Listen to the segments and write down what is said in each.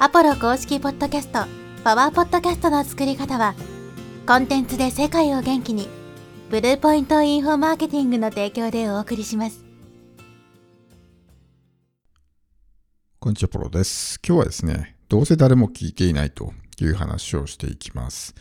アポロ公式ポッドキャスト、パワーポッドキャストの作り方は、コンテンツで世界を元気に、ブルーポイントインフォマーケティングの提供でお送りします。こんにちは、ポロです。今日はですね、どうせ誰も聞いていないという話をしていきます。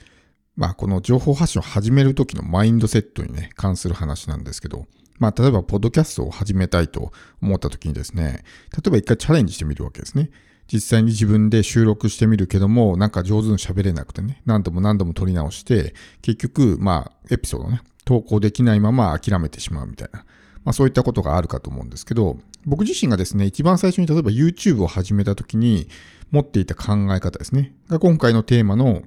まあ、この情報発信を始めるときのマインドセットにね、関する話なんですけど、まあ、例えば、ポッドキャストを始めたいと思ったときにですね、例えば一回チャレンジしてみるわけですね。実際に自分で収録してみるけども、なんか上手に喋れなくてね、何度も何度も撮り直して、結局、まあ、エピソードね、投稿できないまま諦めてしまうみたいな。まあそういったことがあるかと思うんですけど、僕自身がですね、一番最初に例えば YouTube を始めた時に持っていた考え方ですね。が今回のテーマの、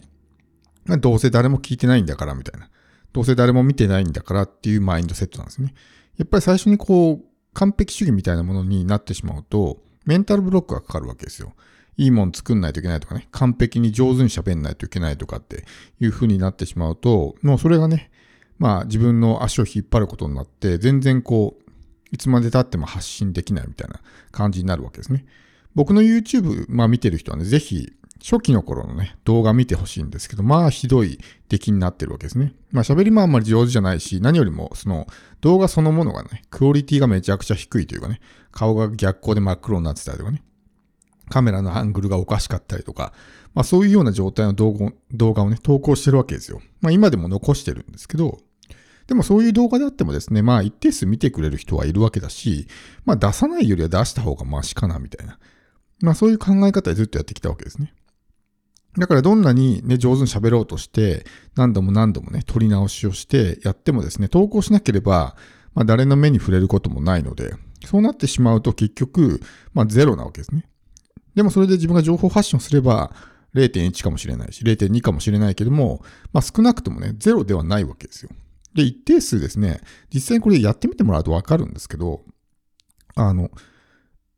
まどうせ誰も聞いてないんだからみたいな。どうせ誰も見てないんだからっていうマインドセットなんですね。やっぱり最初にこう、完璧主義みたいなものになってしまうと、メンタルブロックがかかるわけですよ。いいもん作んないといけないとかね、完璧に上手に喋んないといけないとかっていう風になってしまうと、もうそれがね、まあ自分の足を引っ張ることになって、全然こう、いつまで経っても発信できないみたいな感じになるわけですね。僕の YouTube、まあ見てる人はね、ぜひ初期の頃のね、動画見てほしいんですけど、まあひどい出来になってるわけですね。まあ喋りもあんまり上手じゃないし、何よりもその動画そのものがね、クオリティがめちゃくちゃ低いというかね、顔が逆光で真っ黒になってたりとかね、カメラのアングルがおかしかったりとか、まあそういうような状態の動画動画をね、投稿してるわけですよ。まあ今でも残してるんですけど、でもそういう動画であってもですね、まあ一定数見てくれる人はいるわけだし、まあ出さないよりは出した方がマシかなみたいな。まあそういう考え方でずっとやってきたわけですね。だからどんなにね、上手に喋ろうとして、何度も何度もね、撮り直しをしてやってもですね、投稿しなければ、まあ誰の目に触れることもないので、そうなってしまうと結局、まあゼロなわけですね。でもそれで自分が情報発信をすれば、0.1かもしれないし、0.2かもしれないけども、まあ少なくともね、ゼロではないわけですよ。で、一定数ですね、実際にこれやってみてもらうとわかるんですけど、あの、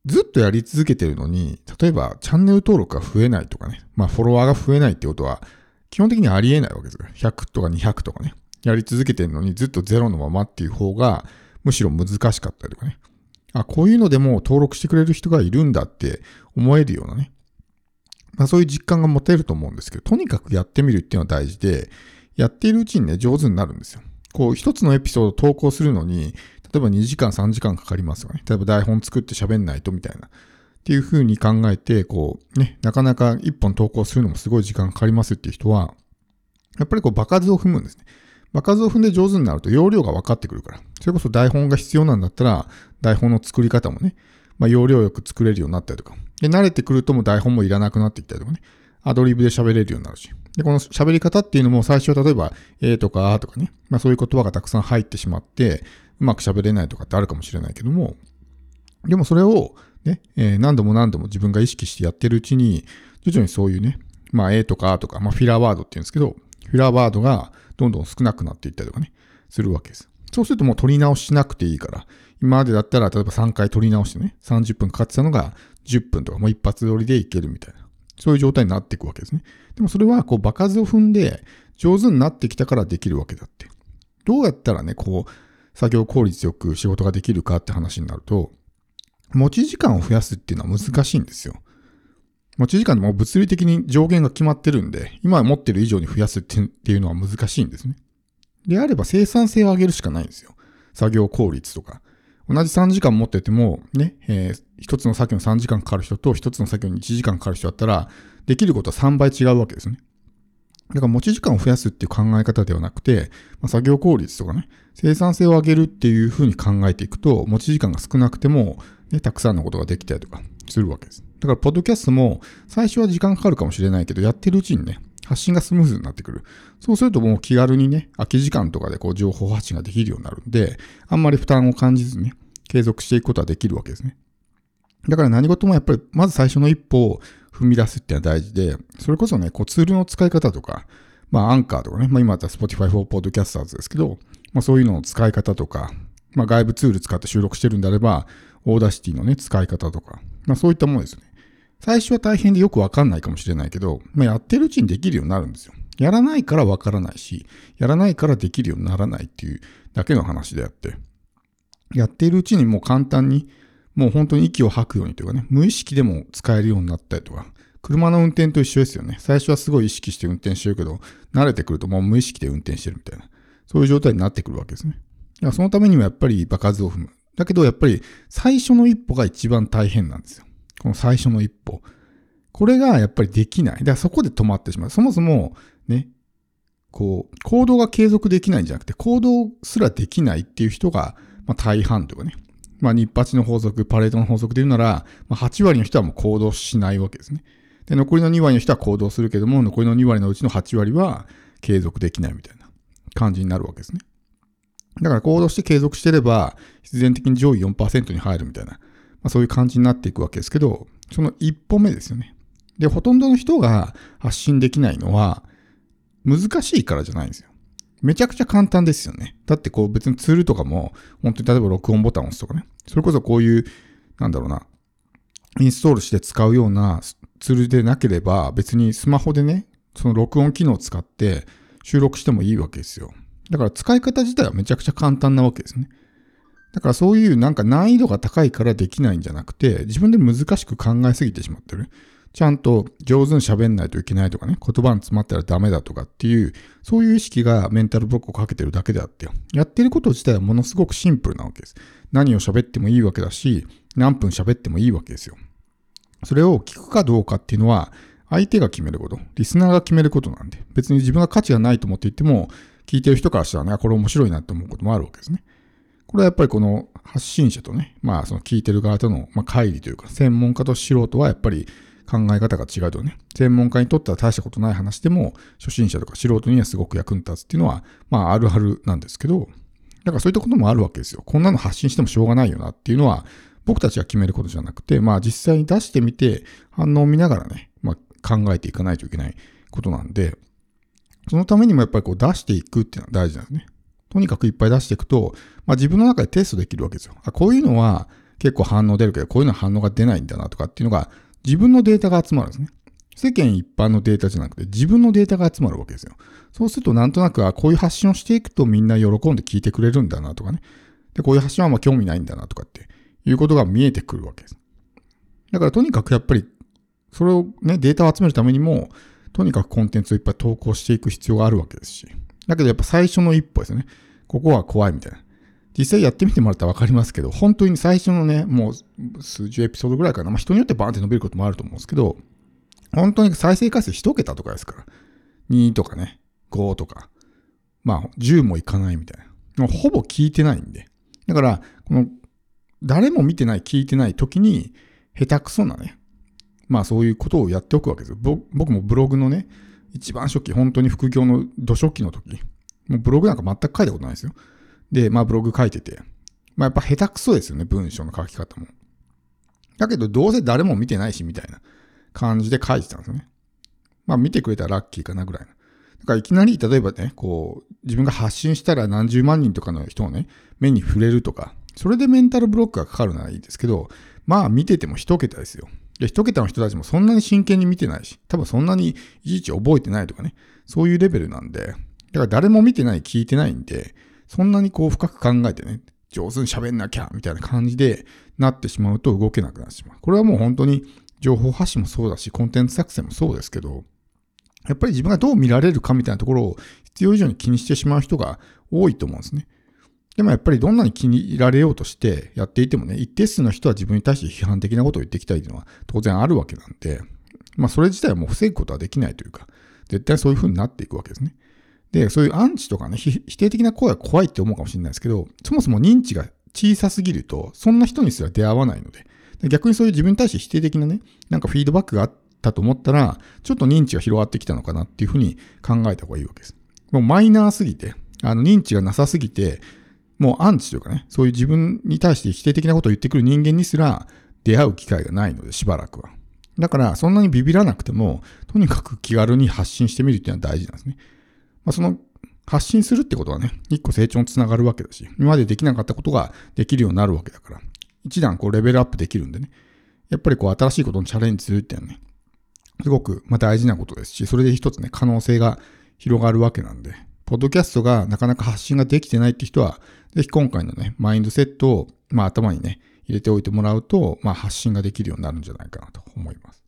ずっとやり続けてるのに、例えばチャンネル登録が増えないとかね、まあフォロワーが増えないってことは、基本的にありえないわけですよ。100とか200とかね、やり続けてるのにずっとゼロのままっていう方が、むしろ難しかったりとかね。あ、こういうのでも登録してくれる人がいるんだって思えるようなね。まあそういう実感が持てると思うんですけど、とにかくやってみるっていうのは大事で、やっているうちにね、上手になるんですよ。こう、一つのエピソード投稿するのに、例えば2時間3時間かかりますよね。例えば台本作って喋んないとみたいな。っていう風に考えて、こう、ね、なかなか一本投稿するのもすごい時間かかりますっていう人は、やっぱりこう、場数を踏むんですね。場数を踏んで上手になると容量が分かってくるから。それこそ台本が必要なんだったら、台本の作り方もね、まあ、要領よく作れるようになったりとか。で、慣れてくるともう台本もいらなくなってきたりとかね。アドリブで喋れるようになるし。で、この喋り方っていうのも最初は例えば、えーとかあとかね。まあそういう言葉がたくさん入ってしまって、うまく喋れないとかってあるかもしれないけども、でもそれをね、えー何度も何度も自分が意識してやってるうちに、徐々にそういうね、まあ、えーとかあーとか、まあ、フィラーワードって言うんですけど、フィラーワードがどんどん少なくなっていったりとかね、するわけです。そうするともう取り直ししなくていいから、今までだったら例えば3回取り直してね、30分かかってたのが10分とかもう一発撮りでいけるみたいな。そういう状態になっていくわけですね。でもそれはこう場数を踏んで上手になってきたからできるわけだって。どうやったらね、こう、作業効率よく仕事ができるかって話になると、持ち時間を増やすっていうのは難しいんですよ。持ち時間でも物理的に上限が決まってるんで、今持ってる以上に増やすっていうのは難しいんですね。であれば生産性を上げるしかないんですよ。作業効率とか。同じ3時間持ってても、ね、えー一つの作業に3時間かかる人と一つの作業に1時間かかる人だったら、できることは3倍違うわけですね。だから持ち時間を増やすっていう考え方ではなくて、まあ、作業効率とかね、生産性を上げるっていうふうに考えていくと、持ち時間が少なくても、ね、たくさんのことができたりとかするわけです。だから、ポッドキャストも最初は時間かかるかもしれないけど、やってるうちにね、発信がスムーズになってくる。そうするともう気軽にね、空き時間とかでこう情報発信ができるようになるんで、あんまり負担を感じずにね、継続していくことはできるわけですね。だから何事もやっぱり、まず最初の一歩を踏み出すっていうのは大事で、それこそね、こうツールの使い方とか、まあアンカーとかね、まあ今だったら Spotify for Podcasters ですけど、まあそういうのの使い方とか、まあ外部ツール使って収録してるんであれば、 Audacity のね、使い方とか、まあそういったものですよね。最初は大変でよくわかんないかもしれないけど、まあやってるうちにできるようになるんですよ。やらないからわからないし、やらないからできるようにならないっていうだけの話であって、やっているうちにもう簡単に、もう本当に息を吐くようにというかね、無意識でも使えるようになったりとか、車の運転と一緒ですよね。最初はすごい意識して運転してるけど、慣れてくるともう無意識で運転してるみたいな。そういう状態になってくるわけですね。そのためにもやっぱり場数を踏む。だけどやっぱり最初の一歩が一番大変なんですよ。この最初の一歩。これがやっぱりできない。だからそこで止まってしまう。そもそもね、こう、行動が継続できないんじゃなくて、行動すらできないっていう人が、まあ、大半というかね。まあ、日八の法則、パレートの法則で言うなら、まあ、8割の人はもう行動しないわけですね。で、残りの2割の人は行動するけども、残りの2割のうちの8割は継続できないみたいな感じになるわけですね。だから行動して継続してれば、必然的に上位4%に入るみたいな、まあ、そういう感じになっていくわけですけど、その一歩目ですよね。で、ほとんどの人が発信できないのは、難しいからじゃないんですよ。めちゃくちゃ簡単ですよね。だってこう別にツールとかも、本当に例えば録音ボタンを押すとかね。それこそこういう、なんだろうな、インストールして使うようなツールでなければ、別にスマホでね、その録音機能を使って収録してもいいわけですよ。だから使い方自体はめちゃくちゃ簡単なわけですね。だからそういうなんか難易度が高いからできないんじゃなくて、自分で難しく考えすぎてしまってる。ちゃんと上手に喋んないといけないとかね、言葉に詰まったらダメだとかっていう、そういう意識がメンタルブロックをかけてるだけであって、やってること自体はものすごくシンプルなわけです。何を喋ってもいいわけだし、何分喋ってもいいわけですよ。それを聞くかどうかっていうのは、相手が決めること、リスナーが決めることなんで、別に自分が価値がないと思っていても、聞いてる人からしたらね、これ面白いなって思うこともあるわけですね。これはやっぱりこの発信者とね、まあその聞いてる側との、まあ、乖離というか、専門家と素人はやっぱり考え方が違うとね、専門家にとっては大したことない話でも、初心者とか素人にはすごく役に立つっていうのは、まああるあるなんですけど、だからそういったこともあるわけですよ。こんなの発信してもしょうがないよなっていうのは、僕たちが決めることじゃなくて、まあ実際に出してみて、反応を見ながらね、まあ考えていかないといけないことなんで、そのためにもやっぱりこう出していくっていうのは大事なんですね。とにかくいっぱい出していくと、まあ自分の中でテストできるわけですよ。あ、こういうのは結構反応出るけど、こういうのは反応が出ないんだなとかっていうのが自分のデータが集まるんですね。世間一般のデータじゃなくて自分のデータが集まるわけですよ。そうするとなんとなく、あ、こういう発信をしていくとみんな喜んで聞いてくれるんだなとかね。で、こういう発信はあ興味ないんだなとかっていうことが見えてくるわけです。だからとにかくやっぱり、それをね、データを集めるためにも、とにかくコンテンツをいっぱい投稿していく必要があるわけですし。だけどやっぱ最初の一歩ですね。ここは怖いみたいな。実際やってみてもらったらわかりますけど、本当に最初のね、もう数十エピソードぐらいかな。まあ人によってバーンって伸びることもあると思うんですけど、本当に再生回数1桁とかですから。2とかね、5とか。まあ10もいかないみたいな。もうほぼ聞いてないんで。だから、この、誰も見てない、聞いてない時に、下手くそなね、まあそういうことをやっておくわけですよ。僕もブログのね、一番初期、本当に副業の土初期の時、もうブログなんか全く書いたことないですよ。で、まあブログ書いてて、まあやっぱ下手くそですよね、文章の書き方も。だけどどうせ誰も見てないし、みたいな感じで書いてたんですよね。まあ見てくれたらラッキーかなぐらいの。だからいきなり、例えばね、こう、自分が発信したら何十万人とかの人をね、目に触れるとか、それでメンタルブロックがかかるならいいですけど、まあ見てても一桁ですよ。で、一桁の人たちもそんなに真剣に見てないし、多分そんなにいちいち覚えてないとかね、そういうレベルなんで、だから誰も見てない、聞いてないんで、そんなにこう深く考えてね、上手に喋んなきゃ、みたいな感じでなってしまうと動けなくなってしまう。これはもう本当に情報発信もそうだし、コンテンツ作成もそうですけど、やっぱり自分がどう見られるかみたいなところを必要以上に気にしてしまう人が多いと思うんですね。でもやっぱりどんなに気に入られようとしてやっていてもね、一定数の人は自分に対して批判的なことを言ってきたりというのは当然あるわけなんで、まあそれ自体はもう防ぐことはできないというか、絶対そういう風になっていくわけですね。で、そういうアンチとかね、否定的な声は怖いって思うかもしれないですけど、そもそも認知が小さすぎると、そんな人にすら出会わないので、逆にそういう自分に対して否定的なね、なんかフィードバックがあったと思ったら、ちょっと認知が広がってきたのかなっていうふうに考えた方がいいわけです。もうマイナーすぎて、あの認知がなさすぎて、もうアンチというかね、そういう自分に対して否定的なことを言ってくる人間にすら出会う機会がないので、しばらくは。だから、そんなにビビらなくても、とにかく気軽に発信してみるっていうのは大事なんですね。まあ、その発信するってことはね、一個成長につながるわけだし、今までできなかったことができるようになるわけだから、一段こうレベルアップできるんでね、やっぱりこう新しいことにチャレンジするっていうのはね、すごくま大事なことですし、それで一つね、可能性が広がるわけなんで、ポッドキャストがなかなか発信ができてないって人は、ぜひ今回のね、マインドセットを、まあ頭にね、入れておいてもらうと、まあ発信ができるようになるんじゃないかなと思います。